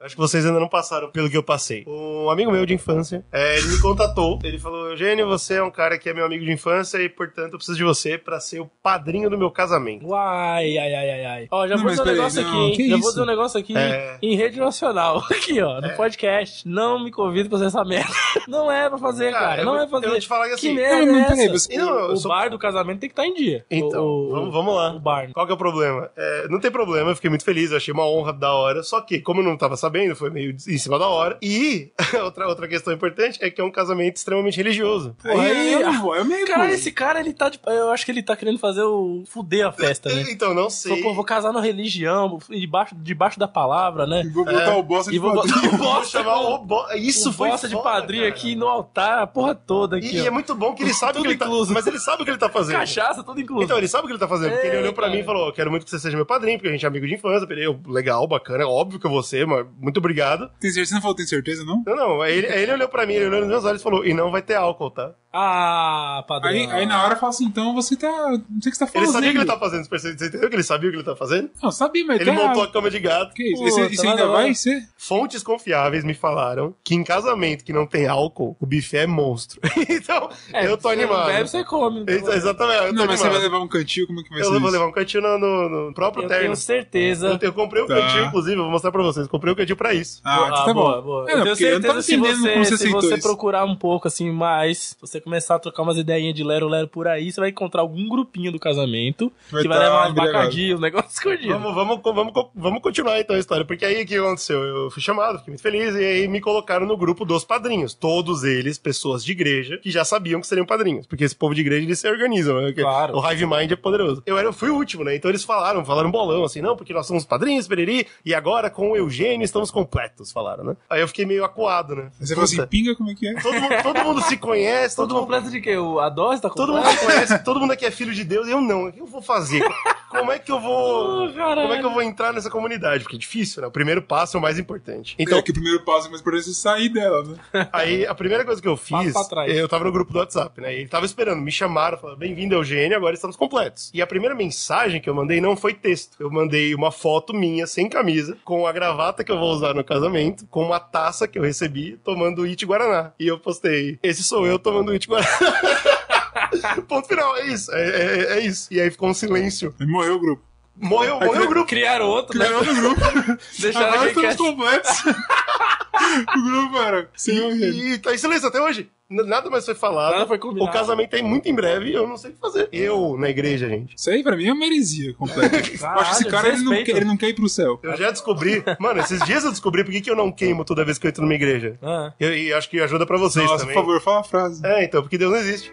Acho que vocês ainda não passaram pelo que eu passei. Um amigo meu de infância, é, ele me contatou. Ele falou: Eugênio, você é um cara que é meu amigo de infância e, portanto, eu preciso de você pra ser o padrinho do meu casamento. Uai, ai, ai, ai, ai. Ó, já Não, vou dizer um negócio não, aqui, hein? Já isso? vou dizer um negócio aqui É. em rede nacional. Aqui, ó, no podcast. Não me convido pra fazer essa merda. Não é pra fazer, Cara, cara. Não vou- é pra fazer. eu vou te falar que assim- Que merda Não, não, é peraí, essa? você- Não, eu o sou- bar do casamento tem que estar em dia. Então, O- o- vamos, vamos lá. O bar. Qual que é o problema? É, não tem problema, eu fiquei muito feliz, eu achei uma honra da hora. Só que, como eu não tava sabendo, foi meio em cima da hora. E outra, outra questão importante é que é um casamento extremamente religioso. Porra, aí, aí- eu não vou, eu meio Cara, esse cara, ele tá de... Eu acho que ele tá querendo fazer o... Fuder a festa, né? Então, não sei. pô, vou casar na religião, debaixo, debaixo da palavra, né? Vou botar o bosta E de vou botar padrinho. o Vou bosta, chamar o bo... Isso o foi bosta de foda, padrinho cara. aqui no altar, a porra toda aqui, E, ó. é muito bom que ele sabe o que ele tá... incluso. Mas ele sabe o que ele tá fazendo. Cachaça, tudo incluso. Então, ele sabe o que ele tá fazendo. Porque ele É, olhou pra cara. mim e falou: Quero muito que você seja meu padrinho, porque a gente é amigo de infância. Eu, falei, legal, bacana, óbvio que eu vou ser, mas muito obrigado. Tem certeza? Você não falou tem certeza, não? Não, não. Aí ele, aí ele olhou pra mim, ele olhou nos meus olhos e falou: E não vai ter álcool, tá? Ah, padrão. Aí, aí na hora fala assim, então você tá. Não sei o que você tá Ele fazendo. sabia o que ele tá fazendo, você? Você entendeu que ele sabia o que ele tá fazendo? Não, sabia, mas Ele tá... montou a cama de gato. Que isso? Esse, esse mas ainda vai ser? Fontes confiáveis me falaram que em casamento que não tem álcool, o buffet é monstro. então, É, eu tô você animado. Bebe, você come. Ex- Exatamente, eu tô Não, mas você vai animado. levar um cantil, como é que vai Eu ser vou isso? levar um cantinho no, no- no próprio Eu terno. tenho certeza. Eu, eu comprei o Tá. cantinho, inclusive, eu vou mostrar pra vocês. Comprei o cantinho pra isso. Ah, então tá boa, bom. boa. É, não, eu tenho porque eu certeza se você, você se você isso. procurar um pouco assim mais, se você começar a trocar umas ideinhas de lero-lero por aí, você vai encontrar algum grupinho do casamento Vai que vai tá levar umas embriagado. bacadinhas, um negócio escondido. Vamos, vamos, vamos, vamos continuar então a história. Porque aí o que aconteceu? Eu fui chamado, fiquei muito feliz, e aí me colocaram no grupo dos padrinhos. Todos eles, pessoas de igreja, que já sabiam que seriam padrinhos. Porque esse povo de igreja, eles se organizam, né? Claro. O Hive Mind é poderoso. Eu, era, eu fui o último, né? Então eles falaram, falaram bolão, assim, não, porque nós somos padrinhos, pereri, e agora com o Eugênio estamos completos, falaram, né? Aí eu fiquei meio acuado, né? Você falou assim, pinga, como é que é? todo, mundo, todo mundo se conhece, Todo todo mundo completo de quê? O- A dose tá Todo mundo completa? conhece, todo mundo aqui é filho de Deus, eu não. O que eu vou fazer? Como é que eu vou. Oh, caralho. como é que eu vou entrar nessa comunidade? Porque é difícil, né? O primeiro passo é o mais importante. Então, Então, que o primeiro passo é mais importante é sair dela, né? aí a primeira coisa que eu fiz, Passo pra trás. eu tava no grupo do WhatsApp, né? E ele tava esperando, me chamaram, falaram: bem-vindo, Eugênio, agora estamos completos. E a primeira mensagem que eu mandei não foi texto. Eu mandei uma foto minha, sem camisa, com a gravata que eu vou usar no casamento, com uma taça que eu recebi, tomando It Guaraná. E eu postei: esse sou eu tomando It Guaraná. Ponto final, é isso, é, é- é isso. E aí ficou um silêncio. Aí morreu o grupo. Morreu, morreu o grupo. Criaram outro, né? Criaram outro grupo. Deixaram Agora estamos completos. o grupo era sem Eugênio. E, e tá em silêncio até hoje. Nada mais foi falado. Nada foi combinado. O casamento é muito em breve e eu não sei o que fazer. Eu, na igreja, gente. Isso aí pra mim é uma heresia completa. eu acho que esse Caralho, cara ele não, quer, ele não quer ir pro céu. Eu já descobri. Mano, esses dias eu descobri por que, eu não queimo toda vez que eu entro numa igreja. Ah. Eu- E acho que ajuda pra vocês Nossa, também. por favor, fala a frase. É, então, porque Deus não existe.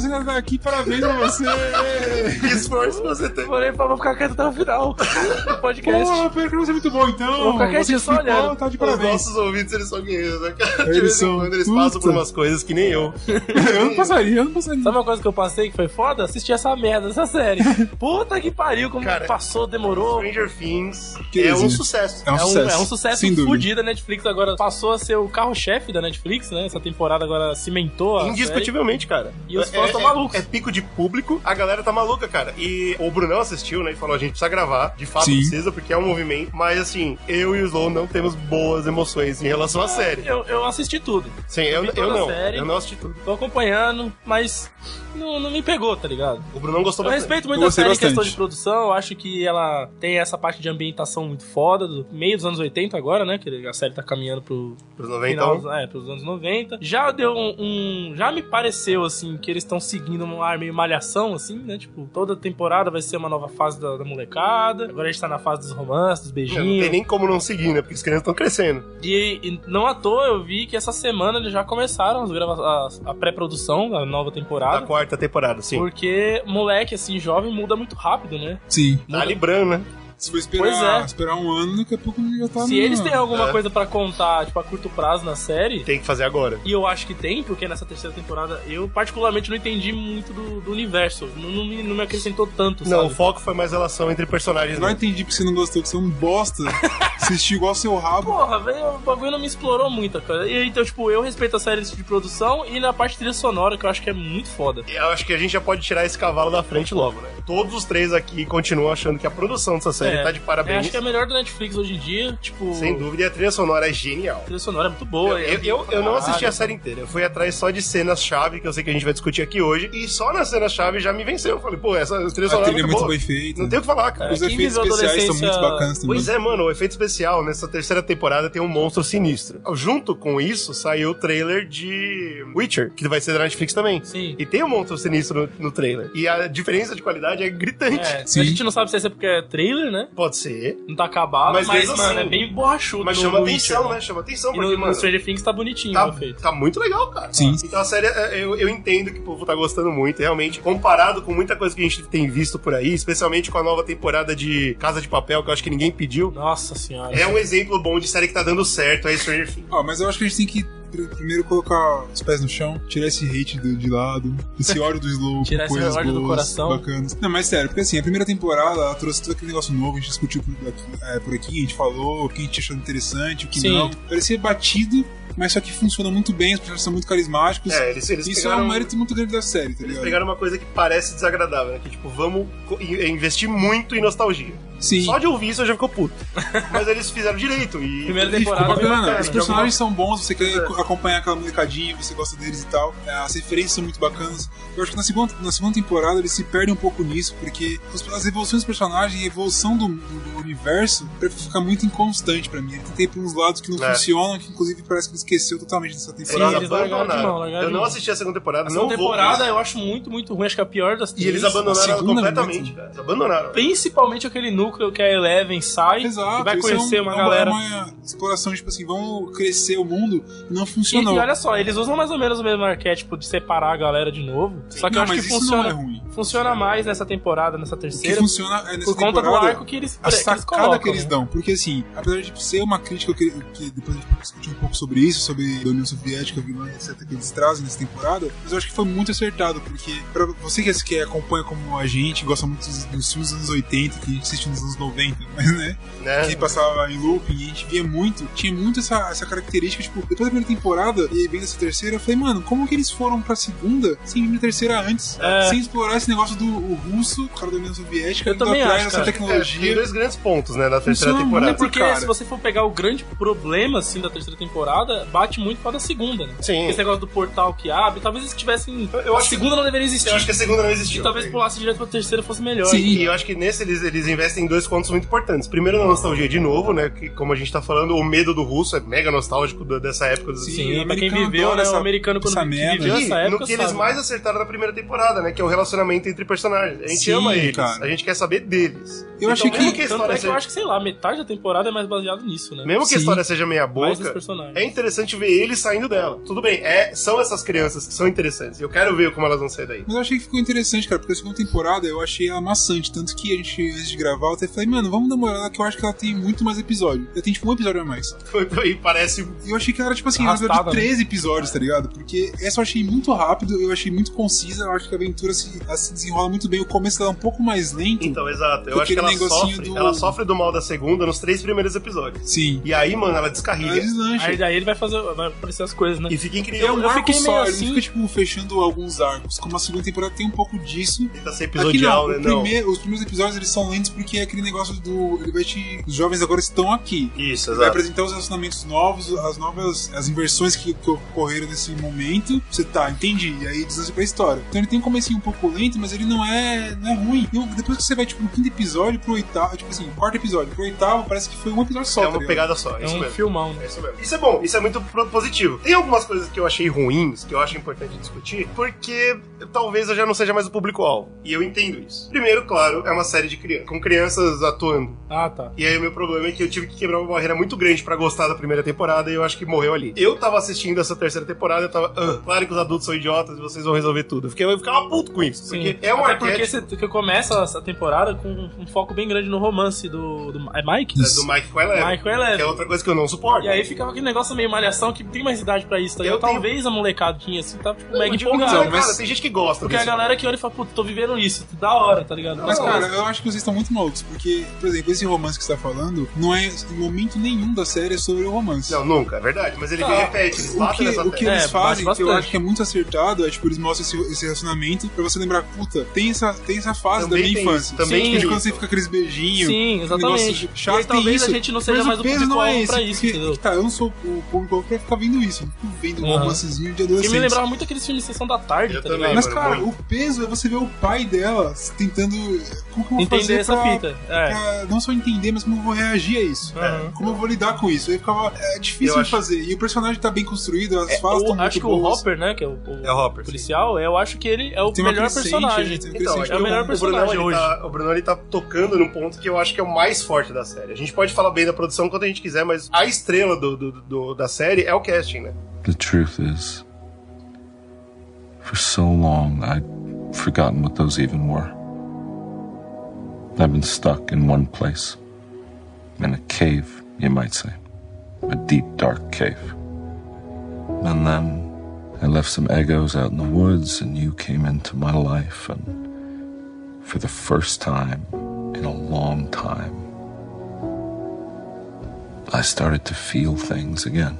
Tá aqui. Parabéns pra você. Que esforço você tem. Pra vou ficar quieto até o final do podcast. Porra, pior que não é muito bom, então. Vou ficar quietinho, Você só olhando. Tá de Os parabéns. nossos ouvintes, eles são guerreiros, né, cara? De Eles vez em são. quando eles Puta. passam por umas coisas que nem eu. Eu não passaria, eu não passaria. Sabe uma coisa que eu passei que foi foda? Assistir essa merda, essa série. Puta que pariu, como Cara, passou, demorou. Stranger Things Que é um sucesso. É um É um, sucesso. é um sucesso fudido. A Netflix agora passou a ser o carro-chefe da Netflix, né? Essa temporada agora cimentou a série. Indiscutivelmente, cara. E os É- fãs é- tão é- malucos. É pico de público, a galera tá maluca, cara. E o Brunão assistiu, né, e falou: a gente precisa gravar. De fato Sim. precisa, porque é um movimento. Mas assim, eu e o Slow não temos boas emoções em relação à série. Eu, eu assisti tudo. Sim, eu, eu a não. série. Eu não assisti tudo. Tô acompanhando, mas não, não me pegou, tá ligado? O Brunão gostou Eu bastante. respeito muito Eu a série em questão de produção, eu acho que ela tem essa parte de ambientação muito foda, do meio dos anos 80 agora, né? Que a série tá caminhando pro Pros 90, final, então. é, pros anos 90. Já deu um, um- Já me pareceu, assim, que eles estão seguindo um ar meio malhação, assim, né? Tipo, toda temporada vai ser uma nova fase da, da molecada. Agora a gente tá na fase dos romances, dos Não beijinhos. tem nem como não seguir, né? Porque as crianças estão crescendo. E, e não à toa eu vi que essa semana eles já começaram a, a pré-produção da nova Da temporada. quarta temporada, sim. Porque moleque, assim, jovem muda muito rápido, né? Sim. Tá librando, né? Se for esperar, Pois é. esperar um ano, daqui a pouco já tá Se no- eles têm alguma É. coisa pra contar, tipo, a curto prazo na série, Tem que fazer agora. e eu acho que tem, porque nessa terceira temporada eu particularmente não entendi muito do, do universo. Não, não me, não me acrescentou tanto, Não, o sabe? foco foi mais relação entre personagens. Agora né? entendi porque você não gostou, que você é um bosta. Assistiu igual seu rabo. Porra, velho, o bagulho não me explorou muita coisa. E então, tipo, eu respeito a série de produção e na parte trilha sonora, que eu acho que é muito foda. Eu acho que a gente já pode tirar esse cavalo da frente logo, né? Todos os três aqui continuam achando que a produção dessa série É, tá de Eu parabéns. acho que é a melhor da Netflix hoje em dia, tipo. Sem dúvida, e a trilha sonora é genial. A trilha sonora é muito boa. Eu, eu, eu não assisti a série inteira, eu fui atrás só de cenas-chave, que eu sei que a gente vai discutir aqui hoje, e só nas cenas-chave já me venceu. Eu falei, pô, essa trilha A sonora trilha é é muito boa. bem feita. Não tem o que falar, cara. Os quem efeitos especiais são muito bacanas também. Pois é, mano, o efeito especial nessa terceira temporada tem um monstro sinistro. Junto com isso, saiu o trailer de Witcher, que vai ser da Netflix também. Sim. E tem um monstro sinistro no, no trailer. E a diferença de qualidade é gritante. É, Sim. a gente não sabe se é porque é trailer, né? Pode ser. Não tá acabado, Mas mas, mano, assim- é bem borrachudo. Mas chama Witcher, atenção, né? Chama atenção, porque, no, mano, no Stranger Things tá bonitinho tá, o efeito. tá muito legal, cara. Sim. Então a série, é, eu, eu entendo que o povo tá gostando muito, realmente. Comparado com muita coisa que a gente tem visto por aí, especialmente com a nova temporada de Casa de Papel, que eu acho que ninguém pediu. Nossa senhora. É um exemplo bom de série que tá dando certo, é Stranger Things. Ó, mas eu acho que a gente tem que primeiro colocar os pés no chão, tirar esse hate do- de lado, esse ódio do Slow Tirar com esse coisas ódio do boas, coração. bacanas. Não, mas sério, porque assim, a primeira temporada ela trouxe todo aquele negócio novo, a gente discutiu por aqui, é, por aqui, a gente falou o que a gente achou interessante, o que Sim. não. Parecia batido, mas só que funciona muito bem, os personagens são muito carismáticos. É, eles, eles Isso pegaram... é um mérito muito grande da série, tá Eles ligado? pegaram uma coisa que parece desagradável, né? Que, tipo, vamos investir muito em nostalgia. Sim. Só de ouvir isso eu já fico puto. Mas eles fizeram direito e... Primeira E ficou temporada é bem bacana. Os personagens são bons, você quer É. acompanhar aquela molecadinha, você gosta deles e tal. É, As referências são muito bacanas. Eu acho que na segunda, na segunda temporada eles se perdem um pouco nisso, porque as evoluções dos personagens e a evolução do, do- do universo fica muito inconstante pra mim. Ele tem por uns lados que não É. funcionam, que inclusive parece que ele esqueceu totalmente dessa Eles temporada. eles largaram de abandonaram. largaram eu não assisti a segunda temporada, A não segunda vou. temporada eu acho muito, muito ruim. Acho que é a pior das E três. eles abandonaram A ela segunda, completamente, muito. Eles abandonaram. Principalmente aquele núcleo que a Eleven sai Exato, e vai é conhecer um- uma é galera. É uma exploração, tipo assim, vamos crescer o mundo e não E, funcionou. e olha só, eles usam mais ou menos o mesmo arquétipo de separar a galera de novo. Só que não, eu acho que funciona, é ruim. funciona mais nessa temporada, nessa O terceira, funciona é nessa por conta do arco que eles, a que eles colocam. que eles né? dão. Porque, assim, apesar de ser uma crítica que, que depois a gente discutir um pouco sobre isso, sobre a União Soviética, vilã, etc., que eles trazem nessa temporada, mas eu acho que foi muito acertado, porque pra você que, que acompanha como a gente, gosta muito dos, dos filmes dos anos 80, que a gente assiste nos anos 90, mas, né, Né? que passava em looping, e a gente via muito, tinha muito essa, essa característica, tipo, depois da primeira temporada, e vem dessa terceira, eu falei, mano, como que eles foram pra segunda sem vir na terceira antes? É. Sem explorar esse negócio do o russo, o cara da União Soviética, Eu também atrás acho, dessa cara. É, tem tecnologia. dois grandes pontos, né, na terceira Funciona temporada. É muito. porque cara. se você for pegar o grande problema assim da terceira temporada, bate muito com a da segunda, né? Sim. Esse negócio do portal que abre, talvez eles tivessem. Eu- eu a acho que- segunda não deveria existir. Eu acho que a segunda não E existiu. talvez pulasse direto pra terceira fosse melhor. Sim. E eu acho que nesse eles, eles investem dois pontos muito importantes. Primeiro, na nostalgia de novo, né? Que, como a gente tá falando, o medo do russo é mega nostálgico do- dessa época. Do... Sim, Sim, o pra quem viveu, né? O essa- americano quando merda. viveu E essa época. no que eles sabe. mais acertaram na primeira temporada, né? Que é o relacionamento entre personagens. A gente Sim, ama eles, cara. a gente quer saber deles. Eu achei mesmo que- que a Tanto história é que eu acho que, sei lá, metade da temporada é mais baseado nisso, né? mesmo que a Sim. história seja meia boca, é interessante ver eles saindo dela. Tudo bem, é, são essas crianças que são interessantes. Eu quero ver como elas vão sair daí. Mas eu achei que ficou interessante, cara, porque a segunda temporada eu achei ela maçante. Tanto que a gente, antes de gravar, eu até falei, mano, vamos dar uma olhada que eu acho que ela tem muito mais episódio. Ela tem tipo um episódio a mais. Foi, foi, parece. E eu achei que ela era tipo assim, ela Arrastada, de né? 13 episódios, tá ligado? Porque essa eu achei muito rápido, eu achei muito concisa, eu acho que a aventura se, ela se desenrola muito bem. O começo dela é um pouco mais lento. Então, exato. Eu acho que ela sofre. do- Ela sofre do mal da segunda nos três primeiros episódios. Sim. E aí, mano, ela Ela descarrilha. Aí daí ele vai fazer. Vai aparecer as coisas, né? E fica incrível. É um eu arco fiquei só, meio ele assim- não fica tipo fechando alguns arcos. Como a segunda temporada tem um pouco disso. Tenta ser Aqui episodial, não, né? o Não. os primeiros episódios eles são lentos porque é aquele negócio do. Ele vai te. Os jovens agora estão aqui. Isso, Vai exato. apresentar os relacionamentos novos, as novas. as inversões que, que ocorreram nesse momento. Você tá, entendi. E aí deslança pra história. Então ele tem um comecinho um pouco lento, mas ele não é. não é ruim. E depois que você vai, tipo, no quinto episódio pro oitavo, tipo assim, quarto episódio, pro oitavo, parece que foi um episódio só. É tá uma ligado? pegada só, é isso um mesmo. filmão, né? É isso mesmo. Isso é bom, isso é muito pro- positivo. Tem algumas coisas que eu achei ruins, que eu acho importante discutir, porque talvez eu já não seja mais o público-alvo. E eu entendo isso. Primeiro, claro, é uma série de crianças, com crianças atuando. Ah, tá. E aí o meu problema é que eu tive que quebrar uma barreira muito grande pra gostar da primeira temporada e eu acho que morreu ali. Eu tava assistindo essa terceira temporada, eu tava, ah, claro que os adultos são idiotas e vocês vão resolver tudo. Eu, fiquei, eu ficava puto com isso. Porque é um Até arquétipo porque você que começa essa temporada com um foco bem grande no romance do. do é Mike? é, do Mike com a Eleven, Mike com Eleven. que é outra coisa que eu não suporto. E aí ficava aquele negócio meio malhação que tem mais idade pra isso, tá Eu ligado? tenho- Talvez a molecadinha assim tá tipo, Eu mega empolgada. cara, tem gente que gosta Porque a disso. galera que olha e fala, puta, tô vivendo isso, da hora, tá ligado? Mas, cara, eu acho que vocês estão muito malucos, porque, por exemplo, esse romance que você tá falando, não é em momento nenhum da série é sobre o romance. Não, nunca, é verdade. Mas ele e repete, eles O que, nessa o que eles É, fazem, que eu acho que é muito acertado, é tipo, eles mostram esse, esse relacionamento pra você lembrar, puta, tem essa, tem essa fase Também da minha infância. isso, também Sim. de tem quando você fica com aqueles beijinhos. Sim, exatamente. chato, e talvez isso. a gente não seja Mas mais o o peso não é esse, pra isso, porque, entendeu? tá, eu não sou o público pra ficar vendo isso, eu fico vendo um romancezinho de Que adolescente. me lembrava muito aqueles filmes de Sessão da Tarde, Eu tá ligado? Mas, cara, o peso é você ver o pai dela tentando. Como que eu vou Entender fazer essa pra, fita. É. pra não só entender, mas como eu vou reagir a isso. Aham. Como eu vou lidar com isso? Aí ficava. É difícil Eu de acho- fazer. E o personagem tá bem construído, as É, falas estão acho que boas. o Hopper, né, que é o, o É o Hopper, sim. policial, eu acho que ele é o melhor personagem. uma Então, é o melhor o personagem ele hoje. tá, o Brunão ele tá tocando num ponto que eu acho que é o mais forte da série. A gente pode falar bem da produção quanto a gente quiser, mas a estrela do, do- do- da série é o casting, né? The truth is, for so long I'd forgotten what those even were. I've been stuck in one place. In a cave, you might say. A deep, dark cave. And then I left some egos out in the woods, and you came into my life, and for the first time in a long time, I started to feel things again.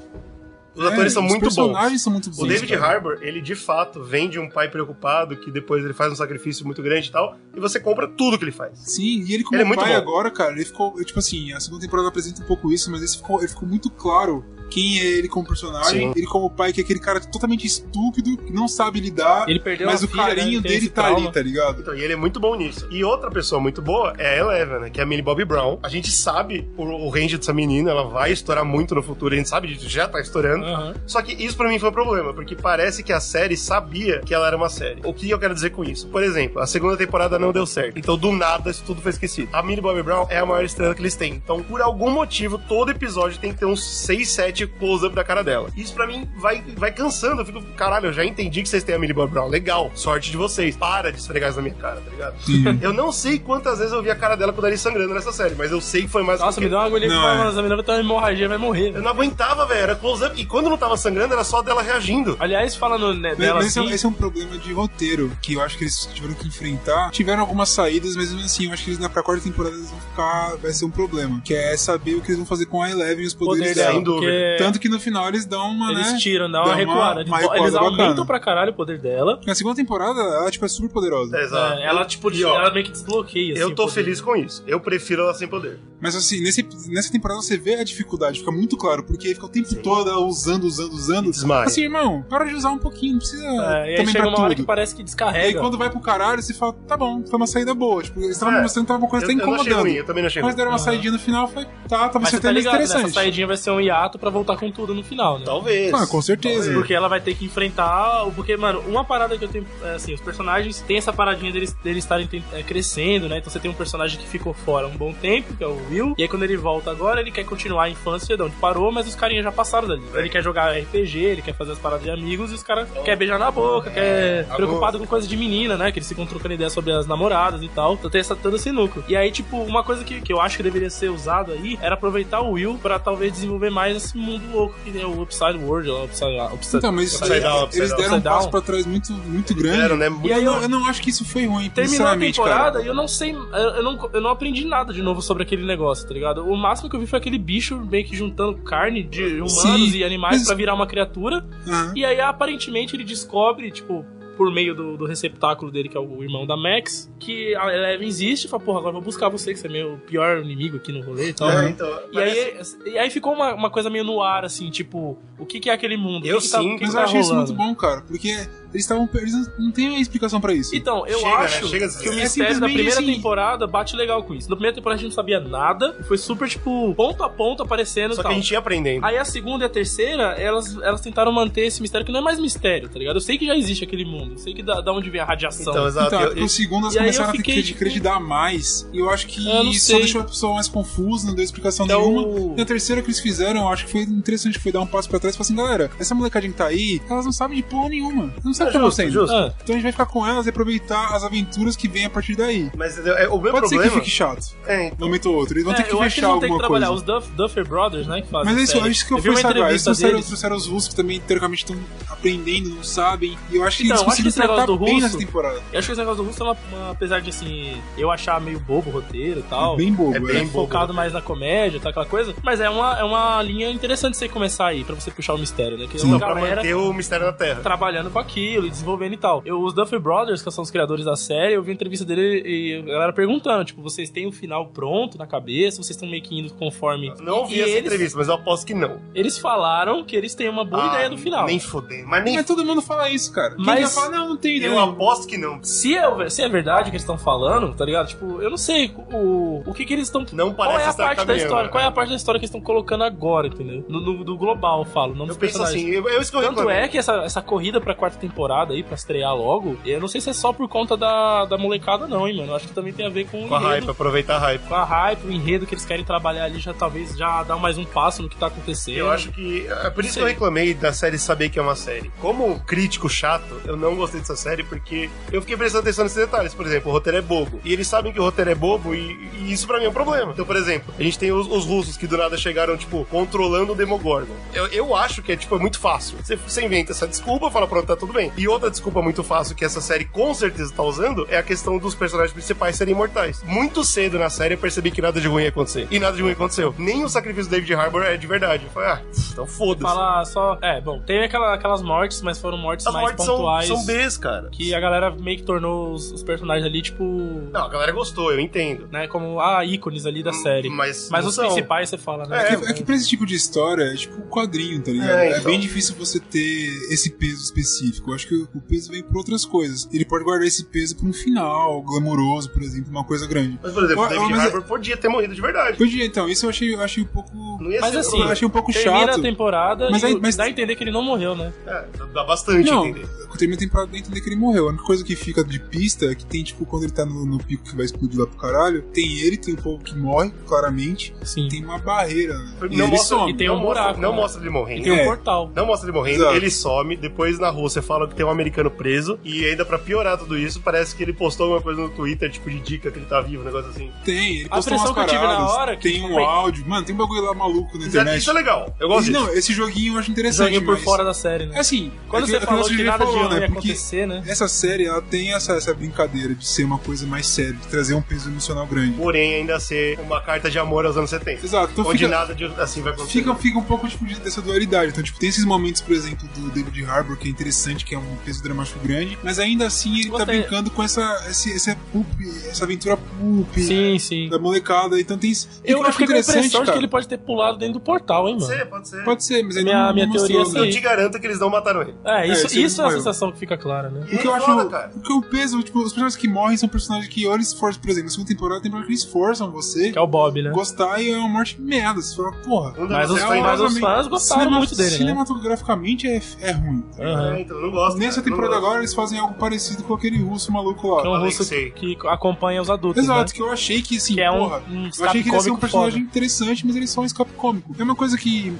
Os atores É, são os muito personagens bons. são muito bons. O David cara. Harbour, ele de fato vem de um pai preocupado que depois ele faz um sacrifício muito grande e tal, e você compra tudo que ele faz. Sim, e ele como Ele é muito pai bom. agora, cara, ele ficou. Tipo assim, a segunda temporada apresenta um pouco isso, mas esse ficou, ele ficou muito claro quem é ele como personagem. Sim. Ele como pai, que é aquele cara totalmente estúpido, que não sabe lidar. Ele perdeu mas o filha, carinho né, dele tá trauma. ali, tá ligado? Então, e ele é muito bom nisso. E outra pessoa muito boa é a Eleven, né? Que é a Millie Bobby Brown. A gente sabe o, o range dessa menina, ela vai estourar muito no futuro, a gente sabe disso, já tá estourando. Aham. Só que isso pra mim foi um problema, porque parece que a série sabia que ela era uma série. O que eu quero dizer com isso? Por exemplo, a segunda temporada não deu certo. Então, do nada, isso tudo foi esquecido. A Millie Bobby Brown é a maior estrela que eles têm. Então, por algum motivo, todo episódio tem que ter uns 6, 7 close-up da cara dela. Isso pra mim vai, vai cansando. Eu fico, caralho, eu já entendi que vocês têm a Millie Bobby Brown. Legal, sorte de vocês. Para de esfregar isso na minha cara, tá ligado? eu não sei quantas vezes eu vi a cara dela com o nariz sangrando nessa série, mas eu sei que foi mais Nossa, que me deu uma agonia que é. mas a menina vai ter uma hemorragia, vai morrer. Eu não aguentava, velho. Era close-up. E quando não tava sangrando, era só dela reagindo. Aliás, falando né, Mas, dela mas esse, é, assim, esse é um problema de roteiro que eu acho que eles tiveram que enfrentar. Tiveram algumas saídas, mas mesmo assim, eu acho que eles na pra quarta temporada eles vão ficar. Vai ser um problema. Que é saber o que eles vão fazer com a Eleven e os poderes poder dela. dela, sem dúvida. porque Tanto que no final eles dão uma. eles né, tiram, dá dão uma recuada. Eles, uma recuada eles aumentam bacana. pra caralho o poder dela. Na segunda temporada, ela tipo, é super poderosa. Exato. É, ela, tipo, E, ó, ela meio que desbloqueia. assim, Eu o tô feliz com isso. Eu prefiro ela sem poder. Mas assim, nesse, nessa temporada você vê a dificuldade, fica muito claro, porque fica o tempo Sim. todo ela usando, usando, usando. Desmaia. Assim, irmão, para de usar um pouquinho, não precisa É, e aí também chega uma hora tudo. que parece que E aí descarrega. quando vai pro caralho, você fala, tá bom, foi uma saída boa. Tipo, eles estavam É. mostrando que tava uma coisa Eu, até eu não achei incomodando. ruim, eu também não achei Mas ruim. deram uma Aham. saidinha no final, foi, tá, tava Mas você sendo tá ligado, né? Essa interessante. saidinha vai ser um hiato pra voltar com tudo no final, né? Talvez. Ah, com certeza. Talvez. Porque ela vai ter que enfrentar. Porque, mano, uma parada que eu tenho. é, Assim, os personagens têm essa paradinha deles, deles estarem é, crescendo, né? Então você tem um personagem que ficou fora um bom tempo, que é o Will. E aí quando ele volta agora, ele quer continuar a infância de onde parou, mas os carinhas já passaram dali. Ele quer jogar RPG, ele quer fazer as paradas de amigos e os caras querem beijar na boca, quer. a preocupado com coisa de menina, né? Que eles ficam trocando ideia sobre as namoradas e tal. Então tem essa, todo esse núcleo. E aí, tipo, uma coisa que, que eu acho que deveria ser usado aí era aproveitar o Will pra talvez desenvolver mais esse mundo louco que é o Upside World, o Upside, Upside, Então, mas isso aí, Upside down, upside eles down, deram um upside passo down. pra trás muito, muito grande. Fizeram, né? Muito E aí eu, eu- não, acho que isso foi ruim, Terminou a temporada cara. e eu não sei. Eu, eu não, eu não aprendi nada de novo sobre aquele negócio, tá ligado? O máximo que eu vi foi aquele bicho meio que juntando carne de humanos Sim, e animais mas- pra virar uma criatura. Aham. E aí, aparentemente, ele descobre, tipo. Por meio do, do receptáculo dele, que é o irmão da Max, que a Eleven existe e fala, porra, agora eu vou buscar você, que você é meu pior inimigo aqui no rolê e tal. É, então, E aí, e aí ficou uma, uma coisa meio no ar, assim, tipo, o que, que é aquele mundo? Eu que que tá, que Mas eu tá achei isso rolando? muito bom, cara, porque Eles estavam. Eles não, tem explicação pra isso. Então, eu Chega, né? acho Chega a que o. É mistério da primeira assim. temporada bate legal com isso. Na primeira temporada a gente não sabia nada, foi super, tipo, ponto a ponto aparecendo Só que a gente ia aprendendo. Aí a segunda e a terceira, elas, elas tentaram manter esse mistério que não é mais mistério, tá ligado? Eu sei que já existe aquele mundo, eu sei que da, da onde vem a radiação. Então, exato. Então, eu- porque o segundo elas começaram eu a ter fiquei, que tipo- acreditar mais. E eu acho que Eu não isso sei. só deixou a pessoa mais confusa, não deu explicação Então- nenhuma. E a terceira que eles fizeram, eu acho que foi interessante, foi dar um passo pra trás e falar assim, galera, essa molecadinha que tá aí, elas não sabem de porra nenhuma. Não sabe o que tá justo, acontecendo. justo. Ah, Então a gente vai ficar com elas e aproveitar as aventuras que vêm a partir daí. Mas é, o meu Pode ser problema... que fique chato, É, um então, momento ou outro. Eles vão é, ter que eu acho que fechar eles vão ter que alguma trabalhar. coisa. Os Duff, Duffer Brothers, né, que fazem Mas é isso, série. é isso que eu vi fui saber. Eles trouxeram, trouxeram os russos que também, teoricamente, estão aprendendo, não sabem. E eu acho que Então, eles eu acho que conseguiram tratar do bem russo- nessa temporada. Eu acho que esse negócio do Russo é uma, uma- apesar de assim, eu achar meio bobo o roteiro e tal. Bem bobo, É é. bem bobo. focado mais na comédia, tá, aquela coisa. Mas é uma, é uma linha interessante você começar aí, pra você puxar o mistério, né? Que é Sim. uma pra galera manter o mistério na Terra. trabalhando com aquilo e desenvolvendo e tal. Eu, os Duffer Brothers, que são os criadores da série, eu vi a entrevista dele e a galera perguntando, tipo, vocês têm o final pronto na cabeça? Vocês estão meio que indo conforme... Não ouvi essa eles, entrevista, mas eu aposto que não. Eles falaram que eles têm uma boa Ah, ideia do final. Nem fodendo. Mas nem Mas todo mundo fala isso, cara. Quem Mas- já fala, não, não tem ideia. Eu aposto que não. Se é, se é verdade o que eles estão falando, tá ligado? Tipo, eu não sei o, o que que eles estão. Não Qual parece é a estar parte da história? né? Qual é a parte da história que eles estão colocando agora, entendeu? No, no- do global, eu falo, não Eu penso assim, eu, eu Tanto é que essa, essa corrida pra quarta temporada aí, pra estrear logo, eu não sei se é só por conta da, da molecada, não, hein, mano. Eu acho que também tem a ver com o Com a hype, aproveitar a hype. Com a hype, o enredo que eles querem trabalhar ali já talvez já dá mais um passo no que tá acontecendo. Eu acho que. É por isso que eu reclamei da série saber que é uma série. Como crítico chato, eu não gostei dessa série porque eu fiquei prestando atenção nesses detalhes. Por exemplo, o roteiro é bobo. E eles sabem que o roteiro é bobo e, e isso pra mim é um problema. Então, por exemplo, a gente tem os, os russos que do nada chegaram, tipo, controlando o Demogorgon. Eu, eu acho que é, tipo, é muito fácil. Você, você inventa essa desculpa, fala, pronto, tá tudo bem. E outra desculpa muito fácil que essa série com certeza tá usando é a questão dos personagens principais serem imortais. Muito cedo na série eu percebi que nada de ruim ia acontecer. E nada de ruim aconteceu. Nem o sacrifício do David Harbour é de verdade. Eu falei, ah, então foda-se. Falar só. É, bom, tem aquela, aquelas mortes, mas foram mortes As mais mortes são, pontuais. são Bs, cara. Que a galera meio que tornou os, os personagens ali, tipo. Não, a galera gostou, eu entendo. Né, como ah, ícones ali da série. Mas, Mas os são. principais você fala, né? É, É, que- é que pra esse tipo de história é tipo um quadrinho, tá ligado? É, É, então. bem difícil você ter esse peso específico. Acho que o, peso vem por outras coisas. Ele pode guardar esse peso pra um final glamouroso, por exemplo, uma coisa grande. Mas, por exemplo, o David Harbour podia ter morrido de verdade. Podia, então, isso eu achei, eu achei um pouco. Não ia Mas ser assim, eu achei um pouco Termina chato. a temporada Mas e aí- mas- dá a entender que ele não morreu, né? É, dá bastante a Não, entender. Eu terminei a temporada pra entender que ele morreu. A única coisa que fica de pista é que tem, tipo, quando ele tá no, no pico que vai explodir lá pro caralho, tem ele, tem o povo que morre, claramente, Sim. tem uma barreira, né? E Não ele mostra, some. e tem não um buraco, Não né? mostra ele E morrendo. tem um É. portal. Não mostra ele morrendo, Exato. ele some, depois na Rússia fala que tem um americano preso, e ainda pra piorar tudo isso, parece que ele postou alguma coisa no Twitter, tipo de dica que ele tá vivo, um negócio assim. Tem, ele A postou impressão umas que eu tive na paradas, hora que, tem tipo, um bem- áudio. Mano, tem um bagulho lá maluco na Isso é, internet. isso é legal, eu gosto Esse- disso. não, esse joguinho eu acho interessante, Joguinho por mas... fora da série, né? É assim, Quando é você é falou que nada de falou, ruim né? ia Porque acontecer, né? essa série, ela tem essa, essa brincadeira de ser uma coisa mais séria, de trazer um peso emocional grande. Porém, ainda ser uma carta de amor aos anos 70. Exato, então onde fica, nada de assim vai acontecer. fica, fica um pouco tipo, de- dessa dualidade. Então, tipo, tem esses momentos, por exemplo, do David Harbour, que é interessante, que é um peso dramático grande, mas ainda assim ele tá Gostei. brincando com essa, esse, esse pulp, essa aventura pulp Sim, sim. da molecada. Então tem isso. Eu, que eu fiquei com a impressão de que ele pode ter pulado dentro do portal, hein, Pode mano? ser, pode ser. Pode ser, mas ainda Minha- não, minha não teoria mostrou, é né? Eu te garanto que eles não mataram ele. É, isso, esse ele isso é a morreu. Sensação que fica clara, né? O que eu É acho. foda, cara. Porque o peso, tipo, os personagens que morrem são personagens que eles forçam, por exemplo, na segunda temporada tem personagens que eles forçam você Que é o Bob, né? gostar e é uma morte merda. Você fala, porra. Não Mas os, fãs, mas os fãs gostaram cinema- muito dele, né? Cinematograficamente é, é ruim. Aham. É, então, eu não gosto. Nessa cara, eu temporada gosto. agora eles fazem algo parecido com aquele russo maluco lá. Que é um Além russo que que acompanha os adultos, Exato, né? que eu achei que assim, Que é um, porra. um Eu achei que ele ia ser um personagem foda. interessante, mas ele é só um escape cômico. É uma coisa que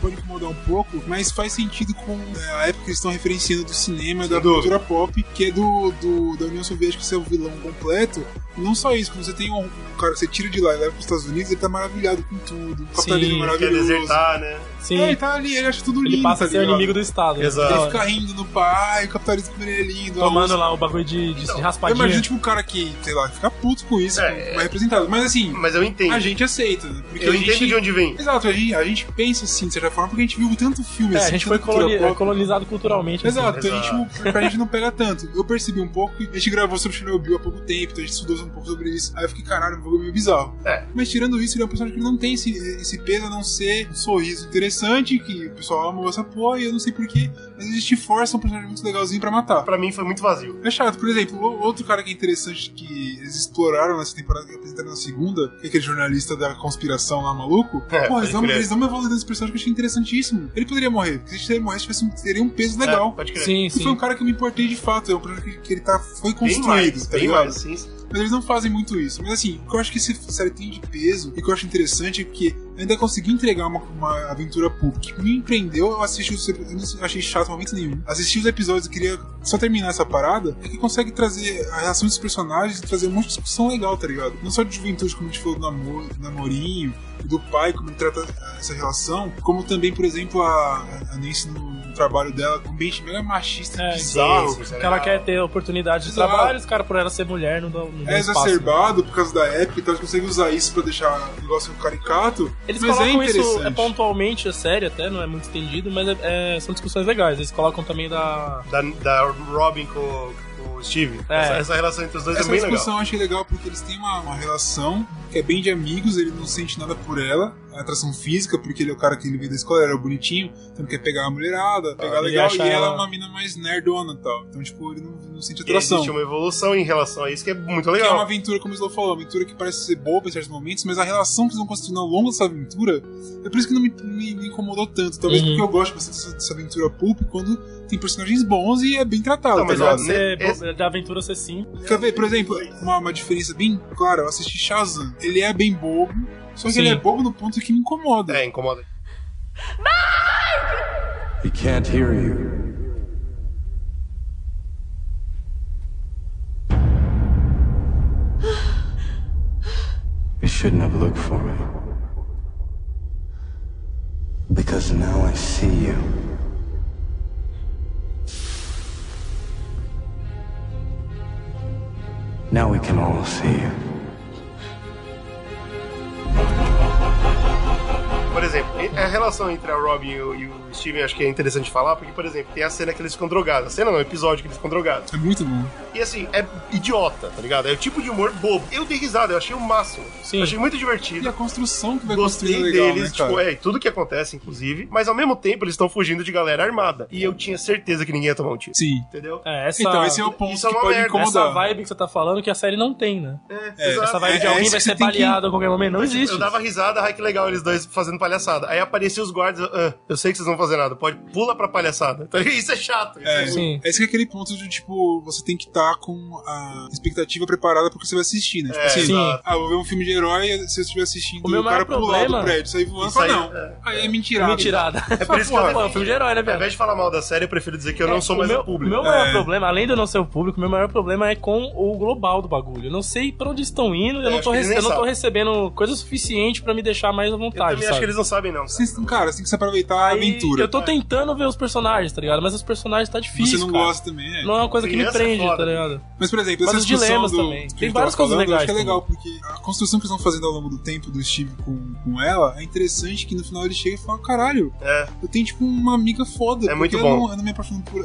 pode incomodar um pouco, mas faz sentido com é, a época que eles estão referenciando do cinema e da cultura pop, que é do, do- da União Soviética ser o vilão completo. Não só isso, quando você tem um, um cara que você tira de lá e leva para os Estados Unidos, ele tá maravilhado com tudo. O capitalismo Sim, Quer maravilhoso. desertar, né? Sim, É, ele tá ali, ele acha tudo lindo. ele passa a tá ser inimigo do Estado. né? Exato. Ele fica rindo no pai, o capitalismo dele é lindo. Tomando lá o bagulho de, de Então, Eu raspadinha. imagino, tipo, um cara que, sei lá, fica puto com isso, É, vai representado. Mas assim, Mas eu entendo. a gente aceita? Porque Eu a gente... entendo de onde vem. Exato, a gente, a gente pensa assim, de certa forma, porque a gente viu tanto filme É, assim. a gente foi coloni- pop. colonizado culturalmente. assim. Exato, então a Exato. gente, pra gente não pega tanto. Eu percebi um pouco a gente gravou sobre Chernobyl há pouco tempo, então a gente estudou um pouco sobre isso. Aí eu fiquei, caralho, um bagulho meio bizarro. É. Mas tirando isso, ele é um personagem que não tem esse, esse peso a não ser um sorriso interessante, que o pessoal ama essa porra, e eu não sei porquê, mas eles te forçam um personagem muito legalzinho pra matar. Pra mim foi muito vazio. É chato, por exemplo, outro cara que é interessante que eles exploraram nessa temporada que apresentaram na segunda, que é aquele jornalista da conspiração lá maluco. É, Pô, eles dão, crer. eles dão uma evolução nesse personagem que eu achei interessantíssimo. Ele poderia morrer, porque se ele morresse, tivesse um, teria um peso legal. É, pode crer. Sim, E sim. foi um cara que eu me importei de fato, é um personagem que, que ele tá, foi Bem construído, mais, tá bem ligado? mais, sim. Mas eles não fazem muito isso. Mas assim, o que eu acho que essa série tem de peso e que eu acho interessante é que ainda consegui entregar uma, uma aventura pública me empreendeu. Eu assisti os eu não achei chato momento nenhum. Assisti os episódios e queria só terminar essa parada. É que consegue trazer a reação dos personagens e trazer um monte de discussão legal, tá ligado? Não só de juventude, como a gente falou do namoro, do namorinho, do pai, como ele trata essa relação, como também, por exemplo, a, a Nancy no, no trabalho dela, com um ambiente mega machista, É, bizarro. sim, sim, isso é Que ela quer ter oportunidade de Exato. trabalho, os caras, por ela ser mulher, não dão, não dão é espaço. exacerbado por causa da época, então eles conseguem usar isso pra deixar o negócio caricato. Eles mas é colocam isso interessante. é, pontualmente, a série até, não é muito estendido, mas é- é- são discussões legais. Eles colocam também da. Da, da Robin com, com o Steve. É. Essa, essa relação entre os dois Essa é bem discussão legal. eu achei legal porque eles têm uma, uma relação que é bem de amigos, ele não sente nada por ela, a atração física, porque ele é o cara que ele veio da escola, ele era bonitinho, então quer pegar a mulherada, pegar ele legal, e acha ela é uma mina mais nerdona e tal. Então, tipo, ele não, não sente E atração. existe uma evolução em relação a isso que é muito Que é legal. uma aventura, como o Slow falou, uma aventura que parece ser boba em certos momentos, mas a relação que eles vão construindo ao longo dessa aventura é por isso que não me, me- me incomodou tanto. Talvez Uhum. porque eu gosto bastante dessa, dessa aventura pulp quando tem personagens bons e é bem tratado, Não, tá mas ligado? ó, Ser, Bo- da aventura ser sim. Quer ver, por exemplo, uma, uma diferença bem clara, eu assisti Shazam. Ele é bem bobo, só que Sim. ele é bobo no ponto que me incomoda. É, incomoda. He can't hear you. You shouldn't have looked for me. Because now I see you. Now we can all see you. Por exemplo, a relação entre a Robin e o, e o Steven acho que é interessante falar, porque, por exemplo, tem a cena que eles ficam drogados. A cena não, o episódio que eles ficam drogados. É muito bom. E assim, é idiota, tá ligado? É o tipo de humor bobo. Eu dei risada, eu achei o máximo. Sim. Eu achei muito E divertido. a construção que vai Gostei construindo é legal, deles, né, cara? tipo, é, e tudo que acontece, inclusive, mas ao mesmo tempo eles estão fugindo de galera armada. E eu tinha certeza que ninguém ia tomar um tiro. Sim. Entendeu? É, essa, Então, esse é o ponto isso é que uma pode merda, incomodar. essa vibe que você tá falando que a série não tem, né? É, exato. Essa vibe de é alguém vai ser tem que- baleado a qualquer momento. Não tipo, existe. Eu dava risada, ai que legal eles dois fazendo palhaçada. Aí aparecia os guardas, eu, ah, eu sei que vocês não vão fazer nada, pode pula pra palhaçada. Então, isso é chato. Isso É, é, Sim. Esse que é aquele ponto de, tipo, você tem que estar com a expectativa preparada porque você vai assistir, né? Tipo É, assim, sim. ah, eu vou ver um filme de herói, se eu estiver assistindo O meu o cara maior pular do problema- prédio, sair voando, Isso aí, fala, não. é. Aí é mentirada. Mentirada. É por isso que eu. Pô, é um filme de herói, né, Ao velho? invés de falar mal da série, eu prefiro dizer que eu não sou mais o meu, o público. O meu maior É. problema, além de eu não ser o público, meu maior problema é com o global do bagulho. Eu não sei pra onde estão indo, eu, É, não, acho tô, rece- eu não tô recebendo coisa suficiente pra me deixar mais à Eu vontade, também acho sabe? que eles não sabem, não. Vocês, cara, você tem que se aproveitar a aventura. Eu tô tentando ver os personagens, tá ligado? Mas os personagens tá difícil, Você não gosta também, é. Não é uma coisa que me é prende, tá ligado? Mas, por exemplo, Mas essa os discussão dilemas do, também. Tem várias coisas falando, eu acho que é legais legal, porque a construção que eles vão fazendo ao longo do tempo do Steve com, com ela é interessante que no final ele chega e fala, caralho, É, eu tenho, tipo, uma amiga foda. É muito porque eu bom. não, eu não me apaixono por...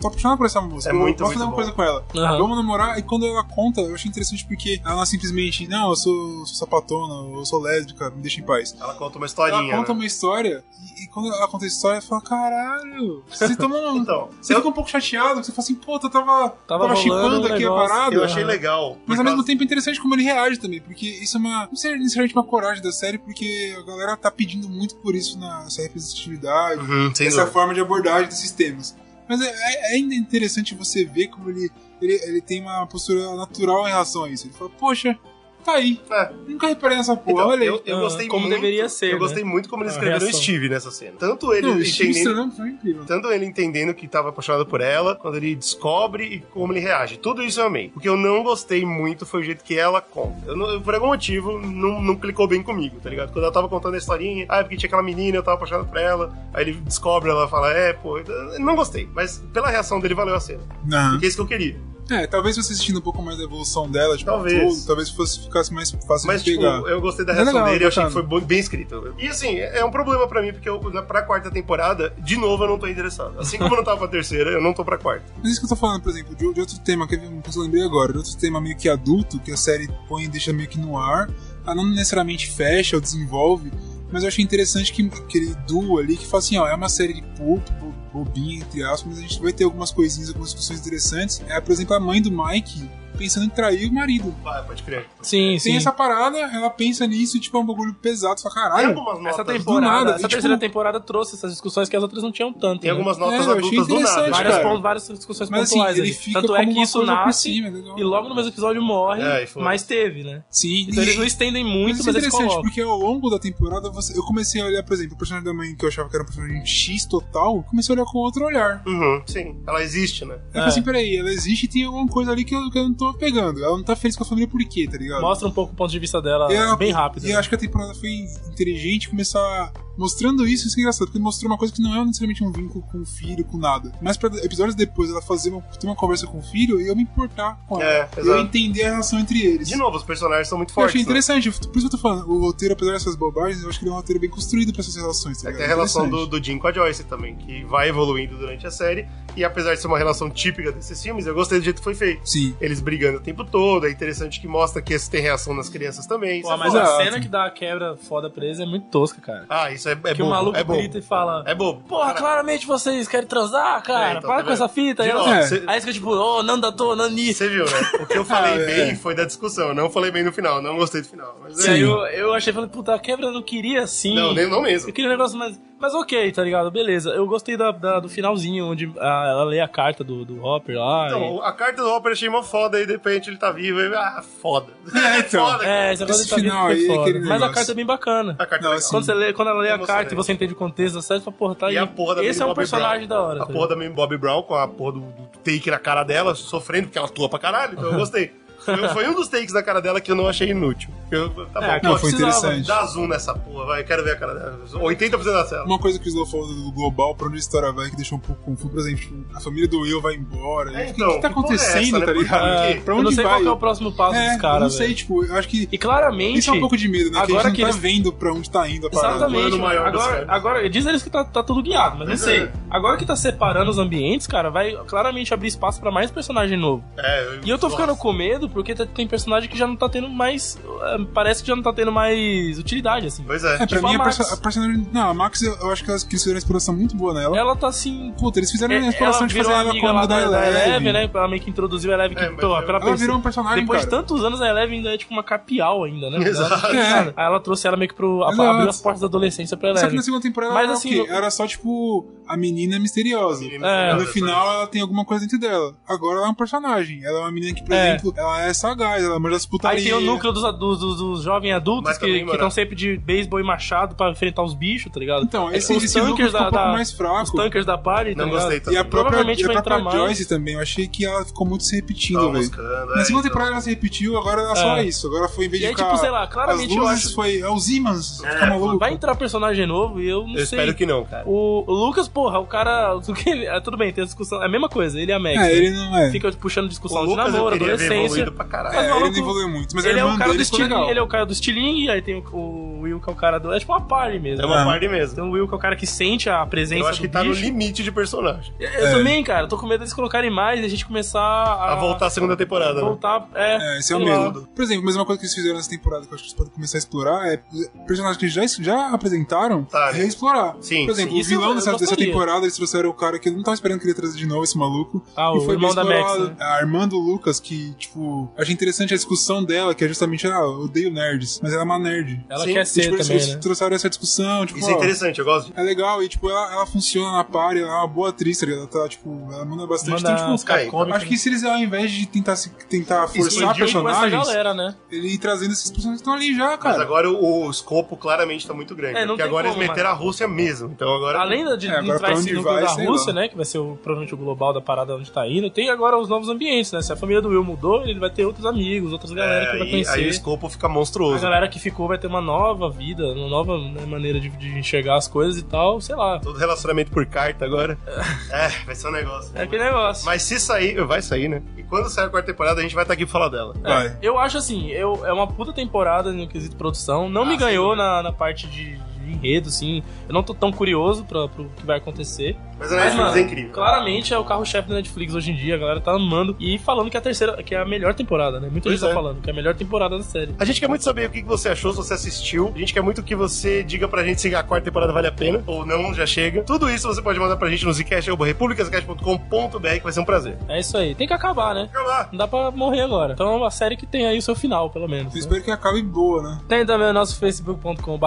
Tô apaixonado por essa moça. É eu muito, vou fazer muito uma bom. coisa com ela. Aham. Vamos namorar, e quando ela conta, eu achei interessante porque ela não é simplesmente, não, eu sou, sou sapatona, eu sou lésbica, me deixa em paz. ela conta uma Ela historinha. conta né? uma história, e, e quando ela conta a história, fala, caralho, você toma um... Então, Você eu, fica um pouco chateado, você fala assim, pô, eu tava, tava, rolando chipando um aqui a negócio. parada. eu achei Aham. legal. Mas ao mesmo tempo é interessante como ele reage também, porque isso é uma. Não sei necessariamente uma coragem da série, porque a galera tá pedindo muito por isso nessa representatividade, Uhum, essa dúvida. forma de abordagem desses temas. Mas é, é ainda interessante você ver como ele, ele, ele tem uma postura natural em relação a isso. Ele fala, poxa, tá aí. É. Nunca reparei nessa porra, Então, olha aí. eu, eu Ah, gostei como muito, deveria ser, Eu né? gostei muito como eles escreveram o. Steve nessa cena. Tanto ele Não, Steve entendendo. Stallone foi incrível. Tanto ele entendendo que estava apaixonado por ela, quando ele descobre e como ele reage. Tudo isso eu amei. O que eu não gostei muito foi o jeito que ela conta. Eu não- por algum motivo, não, não clicou bem comigo, tá ligado? Quando ela tava contando a historinha, ah, porque tinha aquela menina, eu tava apaixonado por ela. Aí ele descobre, ela fala, é, pô, eu não gostei. Mas pela reação dele, valeu a cena. Aham. Porque é isso que eu queria. É, talvez você assistindo um pouco mais da evolução dela, tipo, Talvez. tudo, talvez fosse, ficasse mais fácil Mas, de tipo, pegar. eu gostei da É reação legal, dele, eu achei que foi bem escrito. E assim, é um problema pra mim, porque eu, pra quarta temporada, de novo, eu não tô interessado. Assim como eu não tava pra terceira, eu não tô pra quarta. Mas isso que eu tô falando, por exemplo, de, de outro tema, que eu lembrei agora, de outro tema meio que adulto, que a série põe e deixa meio que no ar, ela não necessariamente fecha ou desenvolve, mas eu achei interessante que aquele duo ali que fala assim, ó, é uma série de pulp, bo- bobinha, entre aspas, mas a gente vai ter algumas coisinhas, algumas discussões interessantes. É, por exemplo, a mãe do Mike pensando em trair o marido. Vai, pode crer. Sim, sim. Tem essa parada, ela pensa nisso, tipo, é um bagulho pesado, só Tem caralho. algumas notas, Essa do temporada, nada, essa e, tipo- terceira temporada trouxe essas discussões que as outras não tinham tanto. tem né? algumas notas É, eu achei adultas do nada. interessante, várias, cara. pon- várias discussões Mas assim, pontuais ele ali. fica Tanto como é que isso nasce cima, legal. e logo no mesmo episódio morre, É, mas teve, né? Sim, Então e- eles não estendem Mas muito, é mas eles interessante, colocam. porque ao longo da temporada você- eu comecei a olhar, por exemplo, o personagem da mãe que eu achava que era um personagem X total, eu comecei a olhar com outro olhar. Uhum, sim, ela existe, né? Eu falei assim, peraí, ela existe e tem alguma coisa ali que eu, que eu não tô pegando. Ela não tá feliz com a família por quê, tá ligado? Mostra um pouco o ponto de vista dela ela- bem rápido. E eu né? acho que a temporada foi inteligente começar mostrando isso, isso é engraçado, porque mostrou uma coisa que não é necessariamente um vínculo com o filho, com nada. Mas pra episódios depois ela fazer uma, ter uma conversa com o filho e eu me importar com ela. É, eu entender a relação entre eles. De novo, os personagens são muito Eu fortes. achei né? interessante, por isso que eu tô falando. O roteiro, apesar dessas bobagens, eu acho que ele é um roteiro bem construído pra essas relações. Tá É que ligado? a relação do, do Jim com a Joyce também, que vai evoluindo durante a série. E apesar de ser uma relação típica desses filmes, eu gostei do jeito que foi feito. Sim. Eles brigando o tempo todo, é interessante que mostra que esse tem reação nas crianças também. Pô, é mas a cena que dá a quebra foda pra eles é muito tosca, cara. Ah, isso é, é que o bobo, maluco é grita e fala. É bobo. Porra, Cara, claramente vocês querem transar, cara. É, então, Para tá com essa fita. De Aí, novo, ela- É. cê- aí fica tipo, ô, Nanda tô, Nani. Você viu, né? O que eu falei Ah, é. bem foi da discussão. Eu não falei bem no final. Não gostei do final. Mas E é- aí eu, eu achei, falei, puta, a quebra eu não queria assim. Não, nem, não mesmo. Eu queria um negócio mais. Mas ok, tá ligado? Beleza. Eu gostei da, da- do finalzinho, onde ah, ela lê a carta do, do Hopper lá. Então, a carta do Hopper achei uma foda e de repente ele tá vivo e. Ah, foda. É, então. foda. e... É, esse negócio Esse de tá vivo final foi aí, foda. Mas a carta é bem bacana. A carta Não, é assim, legal. Quando, você lê, quando ela lê a carta e você entende o contexto da série, você fala, porra, tá aí. E a porra da Esse é um Bobby personagem Brown. da hora. A tá porra da Bobby Brown com a porra do, do take na cara dela, sofrendo porque ela atua pra caralho. Então eu gostei. Foi, foi um dos takes da cara dela que eu não achei inútil. Eu, tá bom, É, Não, foi interessante. Dá zoom nessa porra, vai. Quero ver a cara dela. 80% da tela. Uma coisa que o Slow falou do global, pra onde a história vai, que deixou um pouco confuso, por exemplo, a família do Will vai embora. É, então, o que tá que porra é acontecendo, essa, né? tá ligado? É, pra eu onde não sei vai? qual é o próximo passo É, dos caras. eu não sei, velho. tipo, eu acho que E claramente. isso é um pouco de medo, né? agora que a gente que não eles- tá vendo pra onde tá indo a parada. Exatamente. maior dos agora, agora, diz eles que tá, tá tudo guiado, mas não sei. é. Agora que tá separando os ambientes, cara, vai claramente abrir espaço pra mais personagem novo. É, E eu tô nossa. ficando com medo porque tá- tem personagem que já não tá tendo mais. eh, Parece que já não tá tendo mais utilidade, assim. Pois é. É, pra Tipo mim a Max. a personagem. Não, a Max eu, acho que elas que fizeram uma exploração muito boa nela. Ela tá assim. Puta, eles fizeram é- uma exploração de fazer ela como da da, da Eleven. Eleven, né? Ela meio que introduziu a Eleven. Que, É, mas pô, eu- pela Ela virou um personagem, Depois cara. de tantos anos, a Eleven ainda é tipo uma capial ainda, né? Exato. Ela- Aí ela trouxe ela meio que pro. Exato. abriu as portas da adolescência pra Só que na segunda temporada Mas ela, era assim, o quê? eu- era só, tipo, a menina misteriosa. Menina É. E no final ela tem alguma coisa dentro dela. Agora ela é um personagem. Ela é uma menina que, por É. exemplo, ela é sagaz, ela manja as putarias. Aí tem o núcleo dos, dos, dos- dos jovens adultos Mas que estão sempre de beisebol e machado pra enfrentar os bichos, tá ligado? Então, É, esse, os esse núcleo da, um pouco da- mais fraco. Os tankers da party, tá Não ligado? gostei E também. a própria, e a própria entrar mais. Joyce também, eu achei que ela ficou muito se repetindo, velho. buscando, Na é, segunda então. temporada ela se repetiu, agora era só É. isso. Agora foi em vez E de aí, ficar tipo, sei lá, claramente eu acho- foi é, os ímãs. É, fica maluco. Vai entrar personagem novo e eu não Eu sei. espero que não, cara. O, o Lucas, porra, o cara. o que ele- é, tudo bem, tem a discussão. É a mesma coisa, ele e a Max. É, né? ele não é. Fica puxando discussão de namoro, adolescência. Pra caralho. Mas É, ele evoluiu muito, mas a ele é irmã o cara do estilingue, ele é o cara do estilingue, aí tem o, o Will que é o cara do. É tipo uma party mesmo. É uma É. party mesmo. Então o Will que é o cara que sente a presença Eu acho que tá no limite de personagem. Eu eu também, cara, tô com medo deles colocarem mais e a gente começar a. A voltar à segunda temporada. né? Voltar. É, É, esse é o medo. Por exemplo, a mesma coisa que eles fizeram nessa temporada que eu acho que eles podem começar a explorar é personagens que eles já, já apresentaram, Tá, né? reexplorar. Sim, Por exemplo, sim. o vilão eu dessa, dessa temporada, eles trouxeram o cara que eu não tava esperando que ele ia trazer de novo, esse maluco. Ah, e o foi irmão da Max, né? A irmã do Lucas, que, tipo, achei interessante a discussão dela, que é justamente, ah, eu odeio nerds, mas ela é uma nerd. Ela Sim, quer E, ser tipo, também, eles né? trouxeram essa discussão, tipo, Isso é ó, interessante, eu gosto. é legal, e tipo, ela, ela funciona na party, ela é uma boa atriz, tá? Ela tá, tipo, ela manda bastante. Manda então, uns tipo, é, caras cômicos, acho que se eles, ao invés de tentar, se, tentar forçar personagens, galera, né? ele ir trazendo esses personagens que estão ali já, Mas cara. agora o, o escopo claramente tá muito grande. É, porque agora como, eles meteram a Rússia mesmo. Então agora. Além da- de, É, de agora entrar pra esse vai, da Rússia, lá. né? Que vai ser o, provavelmente o global da parada onde tá indo. Tem agora os novos ambientes, né? Se a família do Will mudou, ele vai vai ter outros amigos, outras galera que vai aí, conhecer. aí o escopo fica A monstruoso. galera que ficou vai ter uma nova vida, uma nova né, maneira de, de enxergar as coisas e tal, sei lá. Todo relacionamento por carta agora. é, vai ser um negócio. É aquele negócio. Mas se sair, vai sair, né? E quando sair a quarta temporada, a gente vai estar aqui pra falar dela. Vai. Eu acho assim, eu, é uma puta temporada no quesito produção. Não me Ah, sem ganhou na, na parte de, de enredo, assim. Eu não tô tão curioso pra, pro que vai acontecer. Mas a Mas, Netflix mano, é incrível. claramente é o carro-chefe da Netflix hoje em dia. A galera tá amando e falando que é a terceira, que é a melhor temporada, né? Muita Pois gente tá é. falando que é a melhor temporada da série. A gente quer muito saber o que que você achou, se você assistiu. A gente quer muito que você diga pra gente se a quarta temporada vale a pena ou não, já chega. Tudo isso você pode mandar pra gente no zcast.republicascast.com.br que vai ser um prazer. É isso aí. Tem que acabar, né? Fica lá. Não dá pra morrer agora. Então é uma série que tem aí o seu final, pelo menos. Eu né? espero que acabe boa, né? Tem também o nosso facebook.com.br.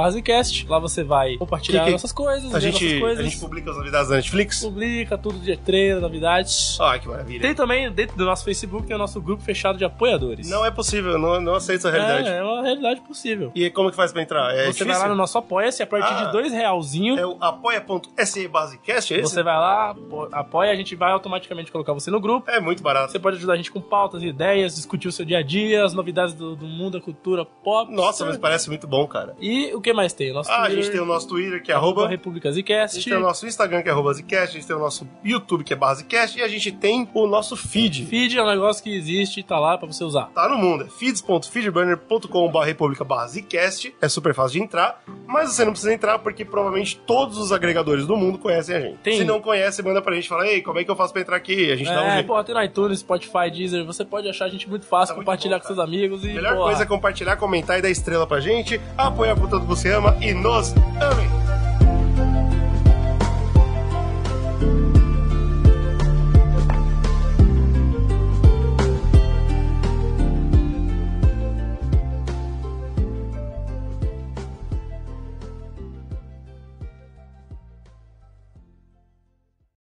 Lá você vai compartilhar Que que- nossas coisas, A ver gente, nossas coisas. a gente publica as novidades da Netflix. Publica tudo de trailer, novidades. Ah, que maravilha. Tem também, dentro do nosso Facebook, tem o nosso grupo fechado de apoiadores. Não é possível, não, não aceito essa realidade. É, é uma realidade possível. E como que faz pra entrar? É você vai difícil? lá no nosso Apoia-se, a partir Ah. de dois realzinho, É o apoia.se basecast, é esse? você vai lá, apo- apoia, a gente vai automaticamente colocar você no grupo. É muito barato. Você pode ajudar a gente com pautas, ideias, discutir o seu dia a dia, as novidades do, do mundo, da cultura pop. Nossa, mas parece muito bom, cara. E o que mais tem? O Nosso Ah, a Twitter, gente tem o nosso Twitter, que é arroba arroba... República A gente tem o nosso Instagram, que é arroba Zcast, a gente tem o nosso YouTube, que é Basecast, e a gente tem o nosso feed. Feed é um negócio que existe e tá lá pra você usar. Tá no mundo, é feeds.feedburner.com.br republica Zcast. É super fácil de entrar, mas você não precisa entrar porque provavelmente todos os agregadores do mundo conhecem a gente. Tem. Se não conhece, manda pra gente e fala, ei, como é que eu faço pra entrar aqui? A gente dá um É, jeito. pô, tem no iTunes, Spotify, Deezer, você pode achar a gente muito fácil, Tá muito compartilhar bom, com seus amigos e. Melhor porra, coisa é compartilhar, comentar e dar estrela pra gente, apoiar com tanto que você ama e nos amem.